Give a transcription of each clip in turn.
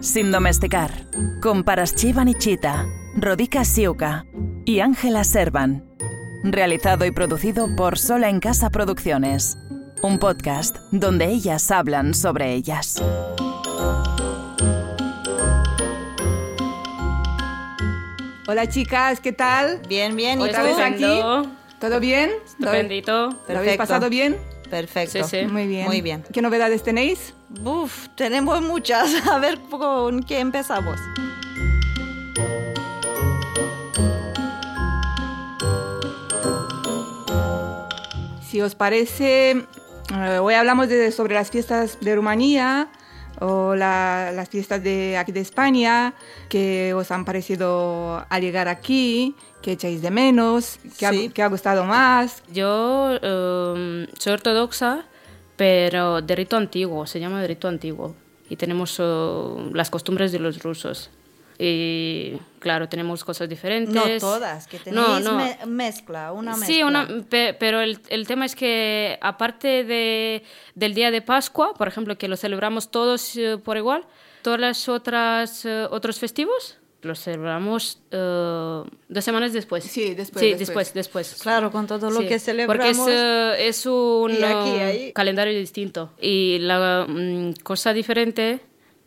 Sin domesticar, con Paraschiva Nichita, Rodica Siuka y Ángela Servan. Realizado y producido por Sola en Casa Producciones. Un podcast donde ellas hablan sobre ellas. Hola chicas, ¿qué tal? Bien, bien. ¿Y ¿Otra tú? vez aquí? ¿Todo bien? ¿Lo habéis- Estupendito. ¿Lo habéis pasado bien? Perfecto. Sí, sí. Muy bien. Muy bien. ¿Qué novedades tenéis? Uf, tenemos muchas. A ver con qué empezamos. Si os parece, eh, hoy hablamos de- sobre las fiestas de Rumanía o la- las fiestas de aquí de España, que os han parecido al llegar aquí, que echáis de menos, que, ha, Sí. que ha gustado más. Yo em, soy ortodoxa, pero de rito antiguo, se llama de rito antiguo. Y tenemos eh, las costumbres de los rusos. Y claro, tenemos cosas diferentes. No todas, que tenéis No, no. me- mezcla, una mezcla. Sí, una, pe- pero el, el tema es que aparte de, del día de Pascua, por ejemplo, que lo celebramos todos eh, por igual, todas las otras eh, otros festivos los celebramos eh, dos semanas después. Sí, después, Sí, después. después, después. Claro, con todo lo Sí, que celebramos. Porque es, eh, es un aquí, eh, ahí. calendario distinto. Y la mm, cosa diferente,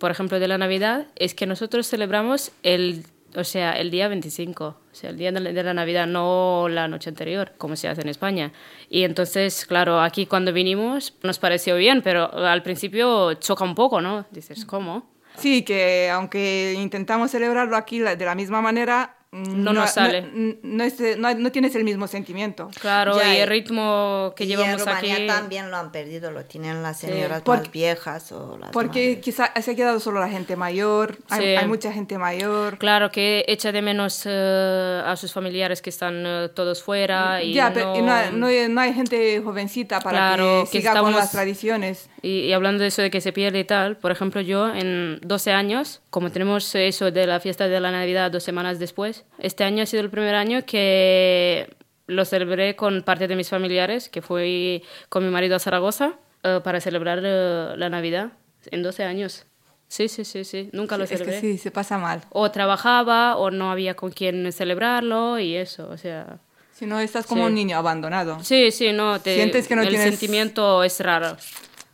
por ejemplo, de la Navidad, es que nosotros celebramos el, o sea, el día 25, o sea, el día de la, de la Navidad, no la noche anterior, como se hace en España. Y entonces, claro, aquí cuando vinimos nos pareció bien, pero al principio choca un poco, ¿no? Dices, ¿cómo? Sí, que aunque intentamos celebrarlo aquí de la misma manera, mm, No nos sale. No, no es- no- no tienes el mismo sentimiento. Claro, Ya, y el ritmo que y llevamos en Rumanía aquí... también lo han perdido, lo tienen las señoras Porque- más viejas o las Porque madres. quizá se ha quedado solo la gente mayor, hay, Sí. hay mucha gente mayor. Claro, que echa de menos eh, a sus familiares que están eh, todos fuera y ya, no... pero y no, hay, no no gente jovencita para Claro, que que siga con las tradiciones. Y, y hablando de eso de que se pierde y tal, por ejemplo, yo en 12 años, como tenemos eso de la fiesta de la Navidad dos semanas después, este año ha sido el primer año que lo celebré con parte de mis familiares, que fui con mi marido a Zaragoza eh, para celebrar eh, la Navidad en 12 años. Sí, sí, sí, sí, nunca lo es celebré. que sí, se pasa mal. O trabajaba o no había con quién celebrarlo y eso, o sea... Si no, estás como Sí. un niño abandonado. Sí, sí, no, te, Sientes que no el tienes- sentimiento es raro,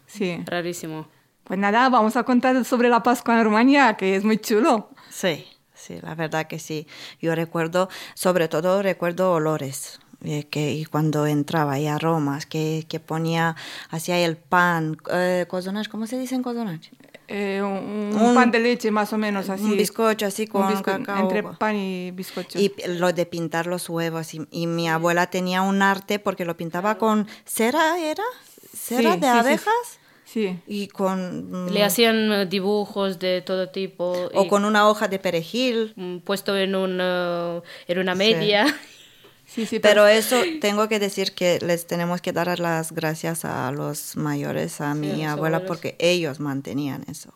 Sí. rarísimo. Pues nada, vamos a contar sobre la Pascua en Rumanía, que es muy chulo. Sí, sí, la verdad que sí. Yo recuerdo, sobre todo recuerdo olores. eh, que y cuando entraba ahí aromas, que, que ponía, hacía el pan, eh, ¿cómo se dice en? Eh, un, un Un- pan de leche más o menos así. Un bizcocho así Un con bizco- cacao. Entre pan y bizcocho. Y lo de pintar los huevos. Y, y mi abuela tenía un arte porque lo pintaba con cera, ¿era? ¿Cera Sí, de sí, abejas? Sí. Y con... mm, Le hacían eh, dibujos de todo tipo. O y, con una hoja de perejil. mm, puesto en, un, eh, en una media. Sí, sí, Pero eso tengo que decir que les tenemos que dar las gracias a los mayores, a mi los abuela, abuelos. porque ellos mantenían eso.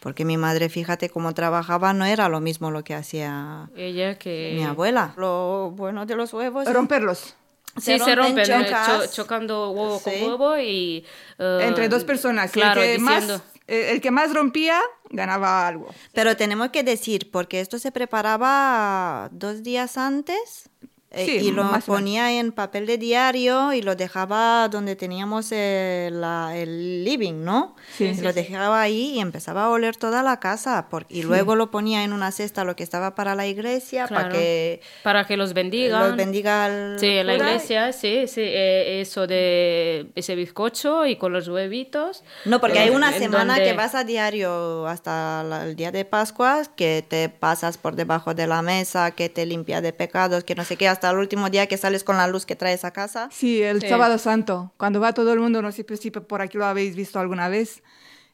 Porque mi madre, fíjate cómo trabajaba, no era lo mismo lo que hacía Ella que... mi abuela. Lo bueno de los huevos. romperlos. Sí, se rompen, eh, chocas. cho- chocando huevo Sí. con huevo y... eh, Entre dos personas. Claro, el, que más, diciendo... eh, el que más rompía ganaba algo. Pero tenemos que decir, porque esto se preparaba dos días antes Sí, y lo ponía en papel de diario y lo dejaba donde teníamos eh, la- el living, ¿no? Sí. Y Sí, lo dejaba ahí y empezaba a oler toda la casa. por- y luego lo ponía en una cesta, lo que estaba para la iglesia, para Claro. que Para que los bendigan. los bendiga el Sí, la iglesia, sí, sí, eh, eso de ese bizcocho y con los huevitos. No, porque hay Eh, una en semana donde- que vas a diario hasta la- el día de Pascua, que te pasas por debajo de la mesa, que te limpia de pecados, que no sé qué, hasta el último día que sales con la luz que traes a casa. Sí, el Sí. sábado santo, cuando va todo el mundo, no sé si por aquí lo habéis visto alguna vez,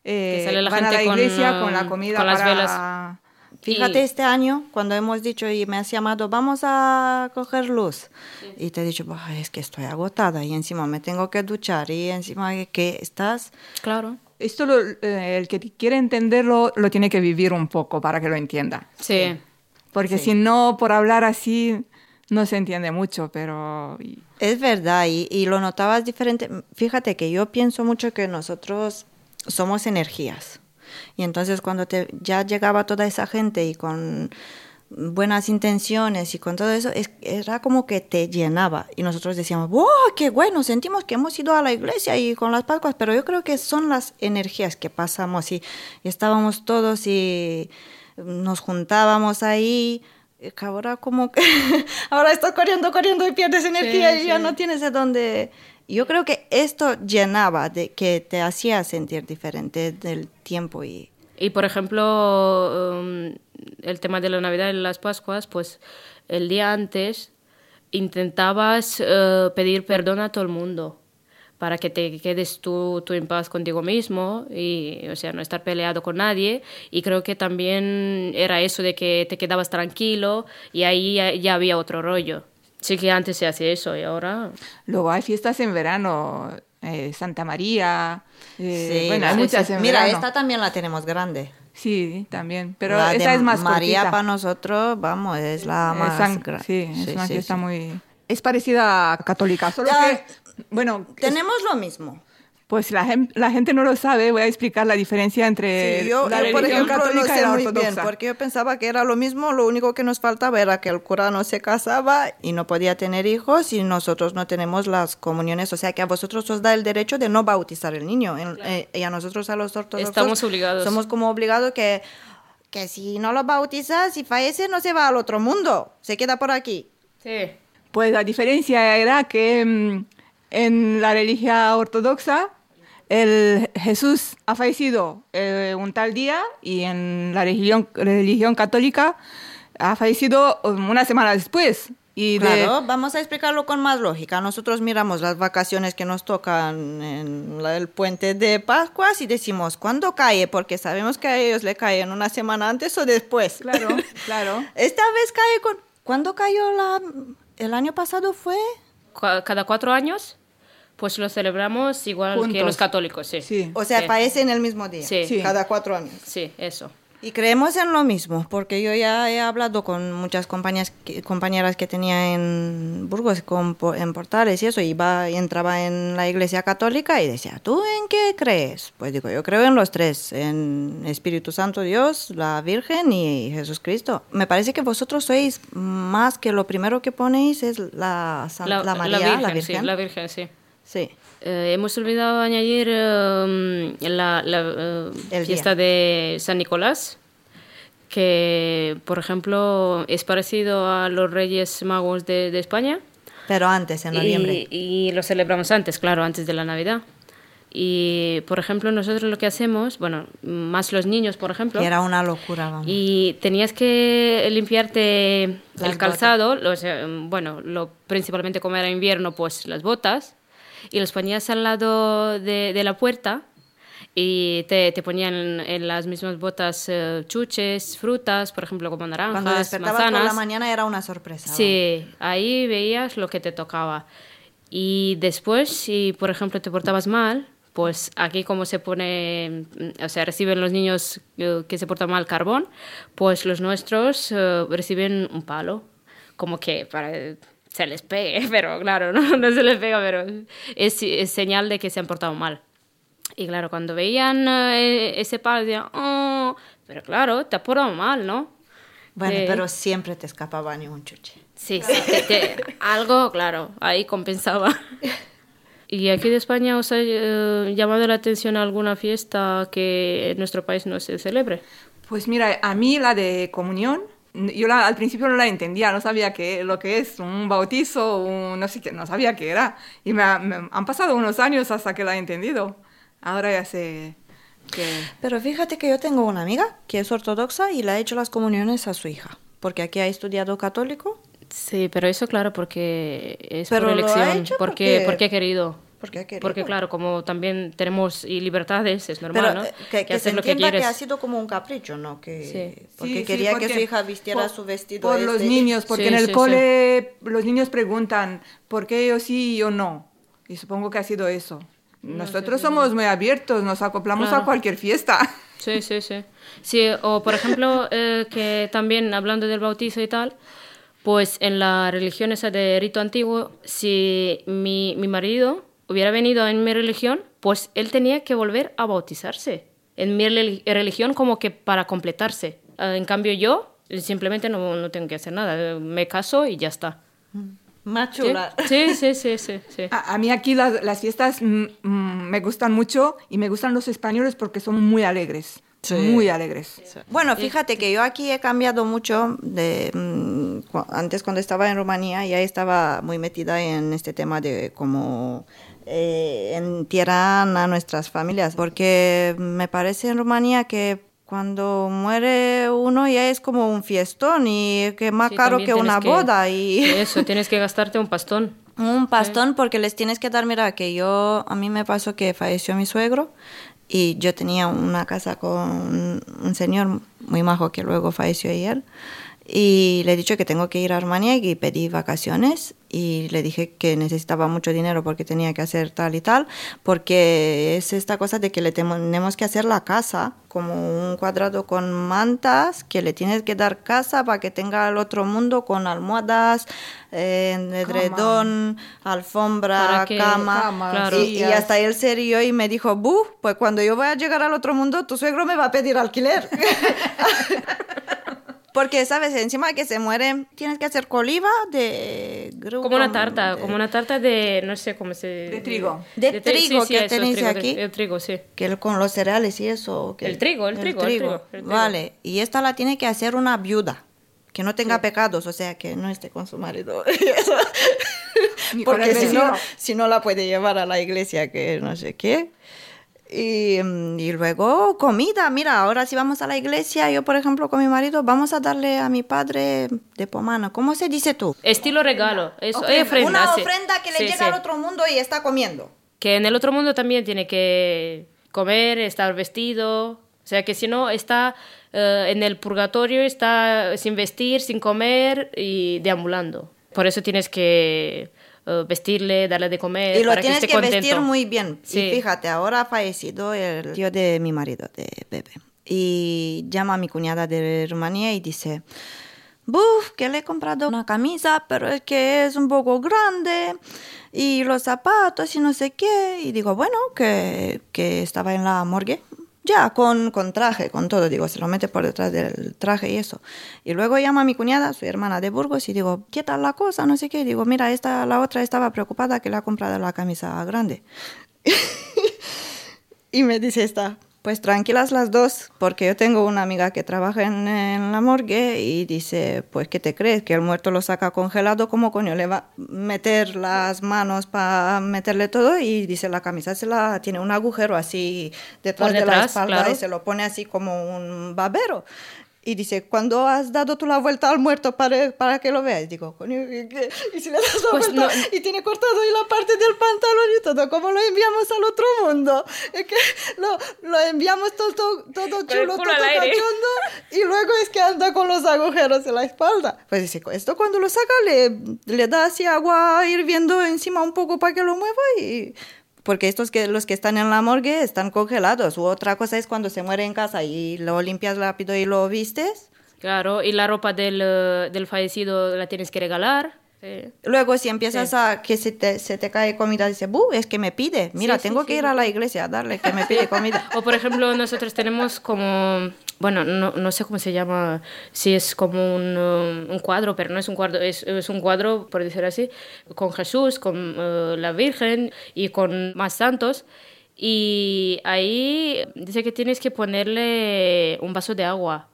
eh, Que sale la van a la gente con, iglesia um, con la comida con las para... velas. Fíjate Y- este año, cuando hemos dicho y me has llamado, vamos a coger luz. Y te he dicho, "Bah, es que estoy agotada y encima me tengo que duchar y encima que estás... Claro. Esto lo- eh, el que quiere entenderlo lo tiene que vivir un poco para que lo entienda. Sí. Porque si no, por hablar así, no se entiende mucho, pero... Es verdad, y, y lo notabas diferente. Fíjate que yo pienso mucho que nosotros somos energías. Y entonces cuando te, ya llegaba toda esa gente y con buenas intenciones y con todo eso, es, era como que te llenaba. Y nosotros decíamos, wow, qué bueno, sentimos que hemos ido a la iglesia y con las Pascuas, pero yo creo que son las energías que pasamos y, y estábamos todos y nos juntábamos ahí. Ahora como que ahora estás corriendo, corriendo y pierdes energía Sí, y ya sí. no tienes de dónde. Yo creo que esto llenaba, de que te hacía sentir diferente del tiempo y Y por ejemplo, um, el tema de la Navidad y las Pascuas, pues el día antes intentabas eh, pedir perdón a todo el mundo para que te quedes tú, tú en paz contigo mismo y, o sea, no estar peleado con nadie. Y creo que también era eso de que te quedabas tranquilo y ahí ya, ya había otro rollo. Sí que antes se hacía eso y ahora... Luego hay fiestas en verano, eh, Santa María. eh, Sí, bueno, hay muchas sí. en Mira, verano. esta también la tenemos grande. Sí, también. Pero La esa de es más María cortita. para nosotros, vamos, es la Es más san- Sí, es una sí, fiesta sí. muy... Es parecida a católica, solo Ya. que... Bueno, Tenemos lo mismo. pues la, la gente no lo sabe. Voy a explicar la diferencia entre Sí, yo, la yo, por religión ejemplo, no católica y sé la muy bien, ortodoxa. porque yo pensaba que era lo mismo, lo único que nos faltaba era que el cura no se casaba y no podía tener hijos y nosotros no tenemos las comuniones, o sea que a vosotros os da el derecho de no bautizar el niño En- eh, y a nosotros a los ortodoxos Estamos obligados. somos como obligados que, que si no lo bautizas, si fallece no se va al otro mundo, se queda por aquí. Sí. Pues la diferencia era que mm, en la religión ortodoxa el Jesús ha fallecido eh, un tal día y en la religión, religión católica ha fallecido um, una semana después. Y de- Claro, vamos a explicarlo con más lógica. Nosotros miramos las vacaciones que nos tocan en la- el puente de Pascuas y decimos, ¿cuándo cae? Porque sabemos que a ellos le caen una semana antes o después. Claro, claro. Esta vez cae con... ¿Cuándo cayó la... el año pasado fue? Ca- Cada cuatro años, pues lo celebramos igual que Juntos. los católicos, sí. Sí. O sea, Sí. fallece en el mismo día. Sí. Sí. Cada cuatro años. Sí, eso. Y creemos en lo mismo, porque yo ya he hablado con muchas compañías, que- compañeras que tenía en Burgos, con, en Portales y eso, iba y entraba en la iglesia católica y decía, ¿tú en qué crees? Pues digo, yo creo en los tres, en Espíritu Santo Dios, la Virgen y Jesucristo. Me parece que vosotros sois más que lo primero que ponéis es la, San- la María, la Virgen. Sí, la Virgen, sí. Sí. Eh, hemos olvidado añadir eh, la, la, eh, fiesta de San Nicolás, que, por ejemplo, es parecido a los Reyes Magos de, de España. Pero antes, en noviembre. Y, y lo celebramos antes, claro, antes de la Navidad. Y, por ejemplo, nosotros lo que hacemos, bueno, más los niños, por ejemplo, Que era una locura, vamos. y tenías que limpiarte Las el calzado, o sea, bueno, lo, principalmente como era invierno, pues las botas, y los ponías al lado de, de la puerta y te, te ponían en las mismas botas eh, chuches, frutas, por ejemplo, como naranjas, Cuando despertabas manzanas. por la mañana era una sorpresa. Sí, ahí veías lo que te tocaba. Y después, si por ejemplo te portabas mal, pues aquí como se pone, o sea, reciben los niños eh, que se portan mal carbón, pues los nuestros eh, reciben un palo, como que para se les pegue, pero claro, no, no se les pega, pero es, es señal de que se han portado mal. Y claro, cuando veían eh, ese palo, decían, oh, pero claro, te has portado mal, ¿no? Bueno, Sí. pero siempre te escapaba ni un chuche. Sí, sí, te- te- algo, claro, ahí compensaba. ¿Y aquí de España os ha eh, llamado la atención alguna fiesta que en nuestro país no se celebre? Pues mira, a mí la de comunión, yo la- al principio no la entendía, no sabía qué, lo que es un bautizo, un, no sé qué, no sabía qué era. Y me, ha- me han pasado unos años hasta que la he entendido. Ahora ya sé que... Pero fíjate que yo tengo una amiga que es ortodoxa y le ha hecho las comuniones a su hija, porque aquí ha estudiado católico, Sí, pero eso claro porque es Pero por lo ha elección, hecho porque, porque- porque ha querido. Porque ha querido. Porque claro, como también tenemos y libertades, es normal, Pero ¿no? eh, que, que se haces lo que entienda que, quieres. ha sido como un capricho, ¿no? Que, Sí. Porque Sí, sí, quería que porque su hija vistiera por- su vestido. Por los este. niños, porque Sí, en el sí, cole los niños preguntan, ¿por qué yo sí y yo no? Y supongo que ha sido eso. Nosotros somos muy abiertos, nos acoplamos Claro. a cualquier fiesta. Sí, sí, sí. Sí, o por ejemplo, eh, que también hablando del bautizo y tal, pues en la religión esa de rito antiguo, si mi, mi marido hubiera venido en mi religión, pues él tenía que volver a bautizarse. en mi reli- religión como que para completarse. Eh, En cambio yo simplemente no, no tengo que hacer nada, me caso y ya está. Más Sí, chula. sí, sí, sí, sí. sí. A, a mí aquí las, las fiestas mm, mm, me gustan mucho y me gustan los españoles porque son muy alegres. Sí. Muy alegres. Bueno, fíjate que yo aquí he cambiado mucho de mm, cu- antes cuando estaba en Rumanía ya estaba muy metida en este tema de cómo eh, entierran a nuestras familias, porque me parece en Rumanía que cuando muere uno ya es como un fiestón y que más Sí, caro que una que- boda y Eso, tienes que gastarte un pastón. un pastón porque les tienes que dar, mira, que yo, a mí me pasó que falleció mi suegro y yo tenía una casa con un señor muy majo que luego falleció ayer y le he dicho que tengo que ir a Armenia y pedí vacaciones y le dije que necesitaba mucho dinero porque tenía que hacer tal y tal, porque es esta cosa de que le tenemos que hacer la casa como un cuadrado con mantas, que le tienes que dar casa para que tenga el otro mundo con almohadas, eh, edredón, alfombra, cama. Cama, Claro. Y, y hasta él se rió y me dijo, bu, pues cuando yo voy a llegar al otro mundo, tu suegro me va a pedir alquiler. Porque, ¿sabes? Encima de que se muere, tienes que hacer coliva de... gru- Como una tarta, de- como una tarta de, no sé cómo se... De trigo. De tri- trigo que eso, tenéis trigo, aquí. El trigo, sí. que el- con los cereales y eso. que- El trigo, el trigo, el trigo, el trigo. Vale, y esta la tiene que hacer una viuda, que no tenga pecados, o sea, que no esté con su marido. Porque si no, si no la puede llevar a la iglesia, que no sé qué. Y, mm, y luego comida, mira, ahora si vamos a la iglesia, yo por ejemplo con mi marido, vamos a darle a mi padre de pomana. ¿Cómo se dice tú? Estilo regalo, eso, Ofrenda. ofrenda, una ofrenda que le llega sí. al otro mundo y está comiendo. Que en el otro mundo también tiene que comer, estar vestido. O sea, que si no está eh, en el purgatorio, está sin vestir, sin comer y deambulando. Por eso tienes que eh, vestirle, darle de comer. Y lo para tienes que, vestir muy bien. Sí. Y fíjate, ahora ha fallecido el tío de mi marido, de Bebe. Y llama a mi cuñada de Rumanía y dice, Buf, que le he comprado una camisa, pero es que es un poco grande. Y los zapatos y no sé qué. Y digo, bueno, que, que estaba en la morgue. Ya, con, con traje, con todo, digo, se lo mete por detrás del traje y eso. Y luego llama a mi cuñada, su hermana de Burgos, y digo, ¿qué tal la cosa? No sé qué. Digo, mira, esta, la otra estaba preocupada que le ha comprado la camisa grande. y me dice esta, pues tranquilas las dos, porque yo tengo una amiga que trabaja en, en la morgue y dice, pues ¿qué te crees? Que el muerto lo saca congelado, ¿cómo coño le va a meter las manos para meterle todo? Y dice, la camisa se la tiene un agujero así detrás, de la espalda claro. y se lo pone así como un babero. Y dice, ¿cuándo has dado tú la vuelta al muerto para, para que lo veas? Digo, ¿y, si le das la Pues vuelta no- y tiene cortado ahí la parte del pantalón y todo? ¿Cómo lo enviamos al otro mundo? Es que lo, lo enviamos todo, todo, todo chulo, todo cachondo y luego es que anda con los agujeros en la espalda. Pues dice, esto cuando lo saca le, le da así agua hirviendo encima un poco para que lo mueva y... Porque estos que los que están en la morgue están congelados. U otra cosa es cuando se muere en casa y lo limpias rápido y lo vistes. Claro, y la ropa del, eh, del fallecido la tienes que regalar. Sí. Luego si empiezas a que se te, se te cae comida, dice, "Bu, es que me pide. Mira, Sí, sí, tengo sí, que ir sí. a la iglesia a darle que me pide comida. O por ejemplo, nosotros tenemos como, bueno, no, no sé cómo se llama, si es como un, um, un cuadro, pero no es un cuadro, es, es un cuadro, por decir así, con Jesús, con eh, la Virgen y con más santos. Y ahí dice que tienes que ponerle un vaso de agua.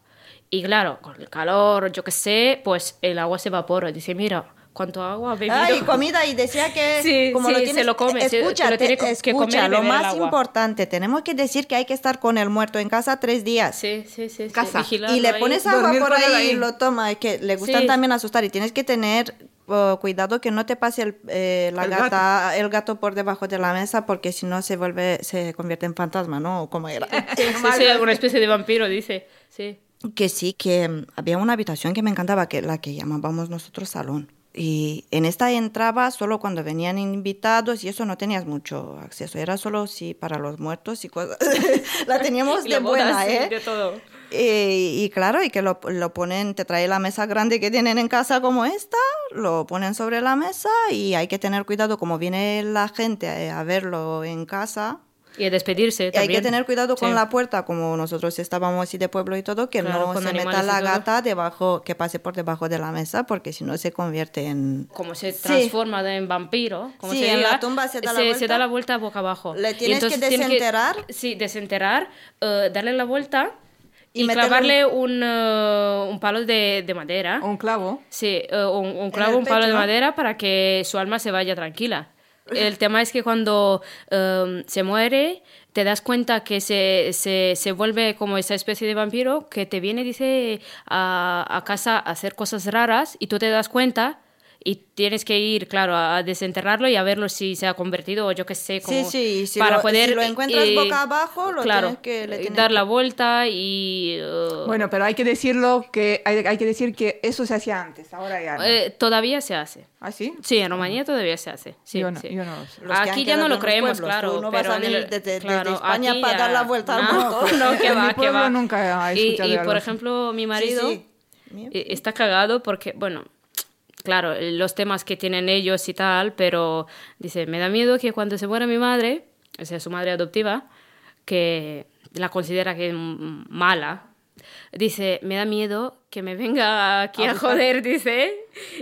Y claro, con el calor, yo qué sé, pues el agua se evapora. Dice, mira, ¿cuánto agua ha bebido? Ah, y comida, y decía que Sí, como sí, lo se tienes, lo come, se- escucha, se lo tiene te- que comer escucha, lo beber el más agua. importante, tenemos que decir que hay que estar con el muerto en casa tres días. Sí, sí, sí. sí, Casa. vigilarlo y le ahí. pones agua Dormir por él ahí y ahí. lo toma, es que le gustan Sí. también asustar y tienes que tener oh, cuidado que no te pase el, eh, la El gata, el gato por debajo de la mesa porque si no se vuelve, se convierte en fantasma, ¿no? O como era. Sí, sí, alguna especie de vampiro, dice. Sí. que sí, que mm, había una habitación que me encantaba, que la que llamábamos nosotros salón. Y en esta entraba solo cuando venían invitados y eso no tenías mucho acceso, era solo sí para los muertos y cosas. la teníamos de la boda, buena, sí, ¿eh? de todo. Y, y claro, y que lo, lo ponen, te trae la mesa grande que tienen en casa como esta, lo ponen sobre la mesa y hay que tener cuidado como viene la gente a, a verlo en casa. Y despedirse Y hay que tener cuidado con Sí. la puerta, como nosotros estábamos así de pueblo y todo, que Claro, no se meta la gata debajo, que pase por debajo de la mesa, porque si no se convierte en... Como se transforma en vampiro, como Sí, se en diga, la tumba se da la se, vuelta. da la vuelta boca abajo. Le tienes que desenterrar. sí, desenterrar, eh, darle la vuelta Y y, clavarle un, un palo de, de madera. Un clavo. Sí, eh, un, un clavo, un palo pecho, de madera para que su alma se vaya tranquila. El tema es que cuando em, se muere, te das cuenta que se, se, se vuelve como esa especie de vampiro que te viene, dice, a, a casa a hacer cosas raras y tú te das cuenta y tienes que ir, claro, a desenterrarlo y a verlo si se ha convertido o yo qué sé, como Sí, sí, si para lo- poder si lo encuentras eh, boca abajo, lo claro, tienes que- le eh, tienes dar que- la vuelta y eh, Bueno, pero hay que decirlo que hay, hay que decir que eso se hacía antes, ahora ya no. eh, todavía se hace. ¿Ah, sí? Sí, en Rumanía todavía se hace. Sí, Yo no- sí. yo no lo Aquí ya no lo creemos, pueblos, claro. tú no vas pero a en venir desde- desde claro, España para dar ya- la vuelta al no, mundo. No, que va, mi que pueblo va. nunca he y, escuchado y, por ejemplo, mi marido eh, está cagado porque, bueno, claro, los temas que tienen ellos y tal, pero dice, me da miedo que cuando se muera mi madre, o sea, su madre adoptiva, que la considera que es mala, dice, me da miedo que me venga aquí a, joder, dice,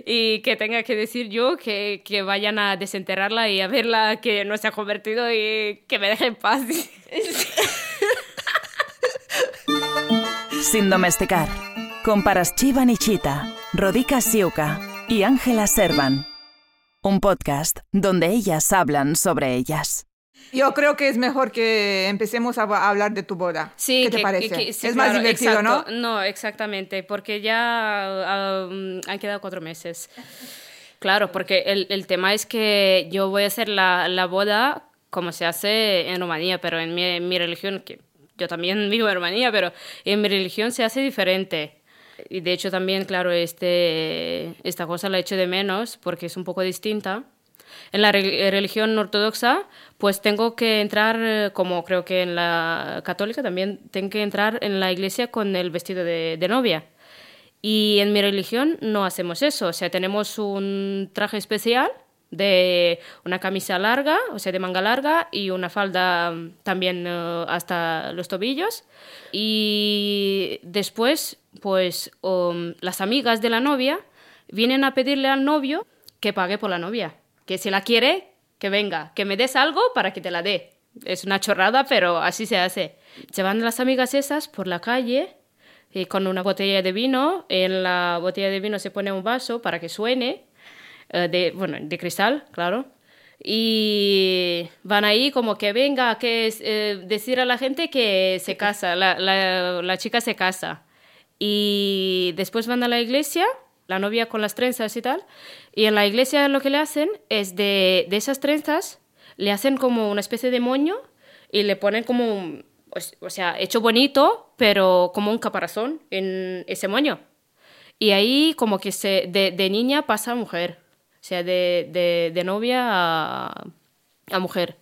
y que tenga que decir yo que, que vayan a desenterrarla y a verla que no se ha convertido y que me deje en paz. Sin domesticar. Con Paraschiva Nichita, Rodica Siuka y Ángela Servan. Un podcast donde ellas hablan sobre ellas. Yo creo que es mejor que empecemos a, hablar de tu boda. Sí, ¿Qué te que- parece? que- que- sí, es más claro, divertido, exacto. ¿no? No, exactamente, porque ya um, han quedado cuatro meses. Claro, porque el, el tema es que yo voy a hacer la, la boda como se hace en Rumanía, pero en mi, en mi religión, que yo también vivo en Rumanía, pero en mi religión se hace diferente. Y de hecho también, claro, este, esta cosa la echo de menos porque es un poco distinta. En la re- religión ortodoxa, pues tengo que entrar, eh, como creo que en la católica también, tengo que entrar en la iglesia con el vestido de, de novia. Y en mi religión no hacemos eso, o sea, tenemos un traje especial de una camisa larga, o sea, de manga larga, y una falda mm, también eh, hasta los tobillos. Y después, pues um, las amigas de la novia vienen a pedirle al novio que pague por la novia, que si la quiere, que venga, que me des algo para que te la dé. Es una chorrada, pero así se hace. Se van las amigas esas por la calle y con una botella de vino. En la botella de vino se pone un vaso para que suene, eh, de, bueno, de cristal, claro. Y van ahí como que venga, que eh, decir a la gente que se casa, la, la, la chica se casa. Y después van a la iglesia, la novia con las trenzas y tal. Y en la iglesia lo que le hacen es de, de esas trenzas, le hacen como una especie de moño y le ponen como, un- o sea, hecho bonito, pero como un caparazón en ese moño. Y ahí como que se, de, niña pasa a mujer, o sea, de, de, de novia a, a mujer.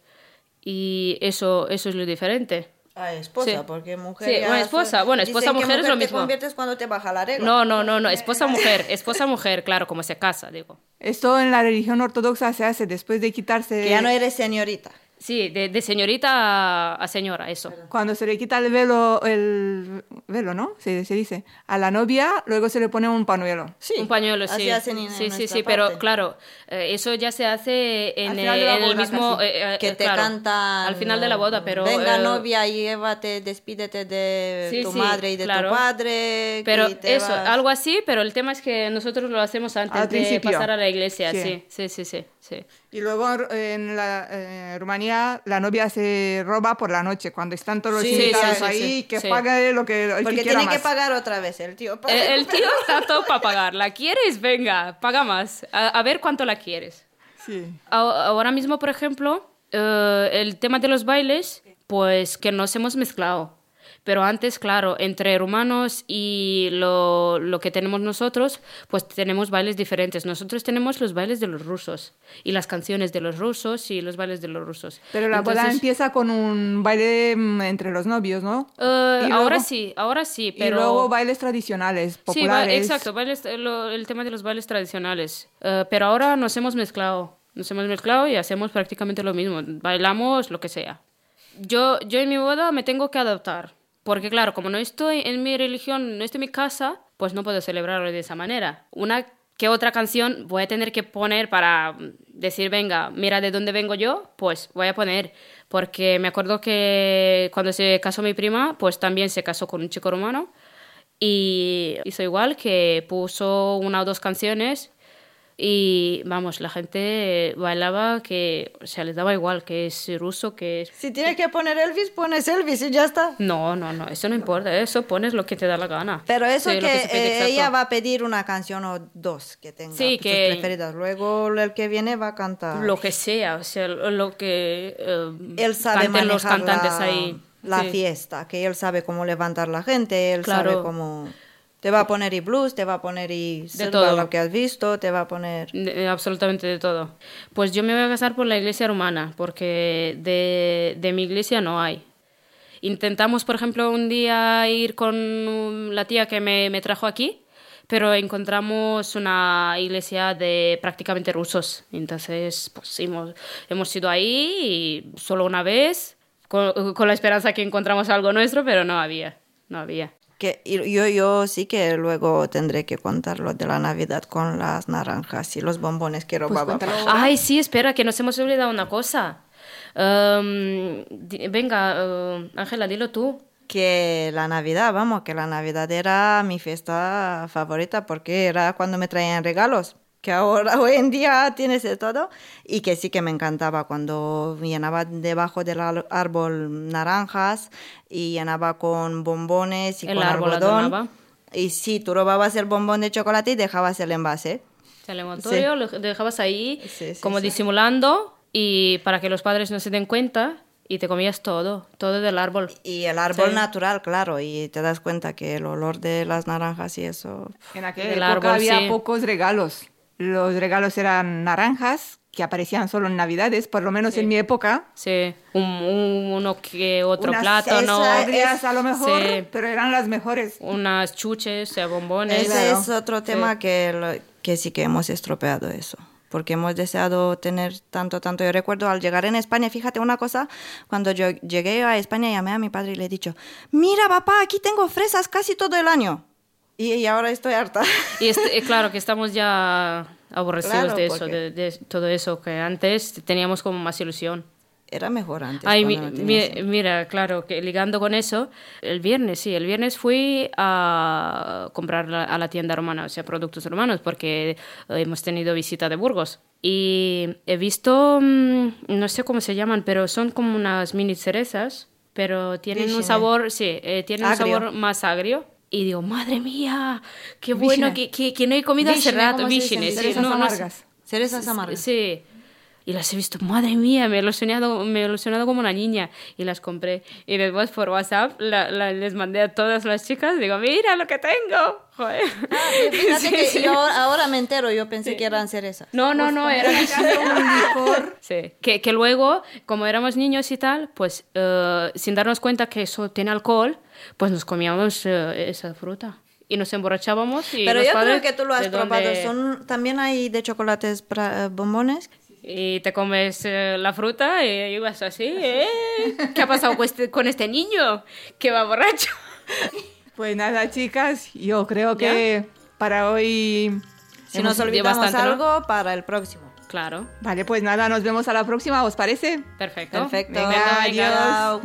Y eso, eso es lo diferente. A esposa, Sí. porque mujer. Sí, bueno, esposa, bueno, esposa, mujer es lo te mismo. conviertes cuando te baja la regla. No, no, no, no, esposa mujer, esposa mujer, claro, como se casa, digo. Esto en la religión ortodoxa se hace después de quitarse... Que ya no eres señorita. Sí, de, de señorita a, a señora, eso. Cuando se le quita el velo, el velo, ¿no? Se, se dice. A la novia, luego se le pone un pañuelo. Sí. Un pañuelo, así sí. hacen en- sí, sí, sí, pero parte. claro, eh, eso ya se hace en, Al final de la en el boda, mismo... eh, eh, que te claro, cantan. Al final de la boda, pero... Venga, eh, novia, llévate, despídete de Sí, tu sí, madre y de claro. tu padre. Pero eso, vas- algo así, pero el tema es que nosotros lo hacemos antes Al de principio. pasar a la iglesia, Sí. sí, sí, sí, sí. Y luego en la, eh, Rumanía la novia se roba por la noche, cuando están todos los Sí, invitados sí, sí, ahí, sí, que sí. pague lo que, el que Porque quiera tiene que más. pagar otra vez el tío. El, el tío está todo para pagar. ¿La quieres? Venga, paga más. A, a ver cuánto la quieres. Sí. A- Ahora mismo, por ejemplo, eh, el tema de los bailes, pues que nos hemos mezclado. Pero antes, claro, entre rumanos y lo, lo que tenemos nosotros, pues tenemos bailes diferentes. Nosotros tenemos los bailes de los rusos y las canciones de los rusos y los bailes de los rusos. Pero la boda Entonces, empieza con un baile mm, entre los novios, ¿no? y luego- ahora sí, ahora sí, pero... Y luego bailes tradicionales, Sí, populares. exacto, bailes- eh, lo- el tema de los bailes tradicionales. Eh, pero ahora nos hemos mezclado, nos hemos mezclado y hacemos prácticamente lo mismo. Bailamos lo que sea. yo, yo en mi boda me tengo que adaptar. Porque claro, como no estoy en mi religión, no estoy en mi casa, pues no puedo celebrarlo de esa manera. Una que otra canción voy a tener que poner para decir, venga, mira de dónde vengo yo, pues voy a poner. Porque me acuerdo que cuando se casó mi prima, pues también se casó con un chico romano y hizo igual que puso una o dos canciones y vamos, la gente bailaba que, o sea, les daba igual que es ruso, que es... Si tienes que poner Elvis, pones Elvis y ya está. No, no, no, eso no importa, eso pones lo que te da la gana. Pero eso Sí, que, se pide, eh, ella va a pedir una canción o dos que tenga Sí, sus que- preferidas. Luego el que viene va a cantar. Lo que sea, o sea, lo que eh, él sabe canten los manejar cantantes la, ahí. la Sí. fiesta, que él sabe cómo levantar la gente, él Claro. sabe cómo... Te va a poner y blues, te va a poner y selva, todo. lo que has visto, te va a poner... De- absolutamente de todo. Pues yo me voy a casar por la iglesia romana, porque de, de mi iglesia no hay. Intentamos, por ejemplo, un día ir con la tía que me, me trajo aquí, pero encontramos una iglesia de prácticamente rusos. Entonces, pues hemos, hemos ido ahí y solo una vez, con, con la esperanza que encontramos algo nuestro, pero no había, no había. Que yo, yo sí que luego tendré que contar lo de la Navidad con las naranjas y los bombones que robaba. Pachi. Ay, sí, espera, que nos hemos olvidado una cosa. Em, di- venga, eh, Ángela, dilo tú. que la Navidad, vamos, que la Navidad era mi fiesta favorita porque era cuando me traían regalos, que ahora hoy en día tienes de todo y que sí que me encantaba cuando llenaba debajo del árbol naranjas y llenaba con bombones y El con árbol algodón. Y sí, tú robabas el bombón de chocolate y dejabas el envase. El envoltorio lo dejabas ahí Sí, sí, como sí. disimulando y para que los padres no se den cuenta y te comías todo, todo del árbol. Y el árbol Sí. natural, claro, y te das cuenta que el olor de las naranjas y eso... En aquella Del época árbol, había sí. pocos regalos. Los regalos eran naranjas, que aparecían solo en Navidades, por lo menos en mi época. Sí, un, un- uno que otro Unas plátano, a lo mejor, Sí. pero eran las mejores. unas chuches, bombones. Ese Claro. es otro tema que, lo- que sí que hemos estropeado eso. Porque hemos deseado tener tanto, tanto. Yo recuerdo al llegar en España, fíjate una cosa, cuando yo llegué a España llamé a mi padre y le he dicho, mira papá, aquí tengo fresas casi todo el año. Y, y ahora estoy harta. Y este- eh, claro que estamos ya aborrecidos Claro, de eso, de, de todo eso, que antes teníamos como más ilusión. Era mejor antes. Ay, mi- mi- mira, claro, que ligando con eso, el viernes, sí, el viernes fui a comprar la- a la tienda romana, o sea, productos romanos, porque hemos tenido visita de Burgos. Y he visto, mm, no sé cómo se llaman, pero son como unas mini cerezas, pero tienen un sabor, sí, eh, tienen un Agrio. sabor más agrio. Y digo, madre mía, qué bueno, que, que, que no he comido hace Vishne, rato. Vishne, sí, Cerezas no, no sé. amargas. Cerezas amargas. Sí. Y las he visto, madre mía, me he ilusionado, me he ilusionado como una niña. Y las compré. Y después por WhatsApp la- la- les mandé a todas las chicas. Digo, mira lo que tengo. Joder. Fíjate Sí, que sí. yo ahora me entero, yo pensé que eran cerezas. No, no, no, era un licor. Sí. Que, que luego, como éramos niños y tal, pues eh, sin darnos cuenta que eso tiene alcohol, pues nos comíamos eh, esa fruta. Y nos emborrachábamos. Y Pero yo creo que tú lo has ¿de probado. Son, también hay de chocolates eh, bombones. Y te comes eh, la fruta y ibas así, ¿eh? ¿Qué ha pasado con este, con este niño? Que va borracho. Pues nada, chicas, yo creo que para hoy... Si Hemos nos olvidamos bastante, ¿no? algo, para el próximo. Claro, Vale, pues nada, nos vemos a la próxima, ¿os parece? perfecto. Perfecto. Venga, adiós.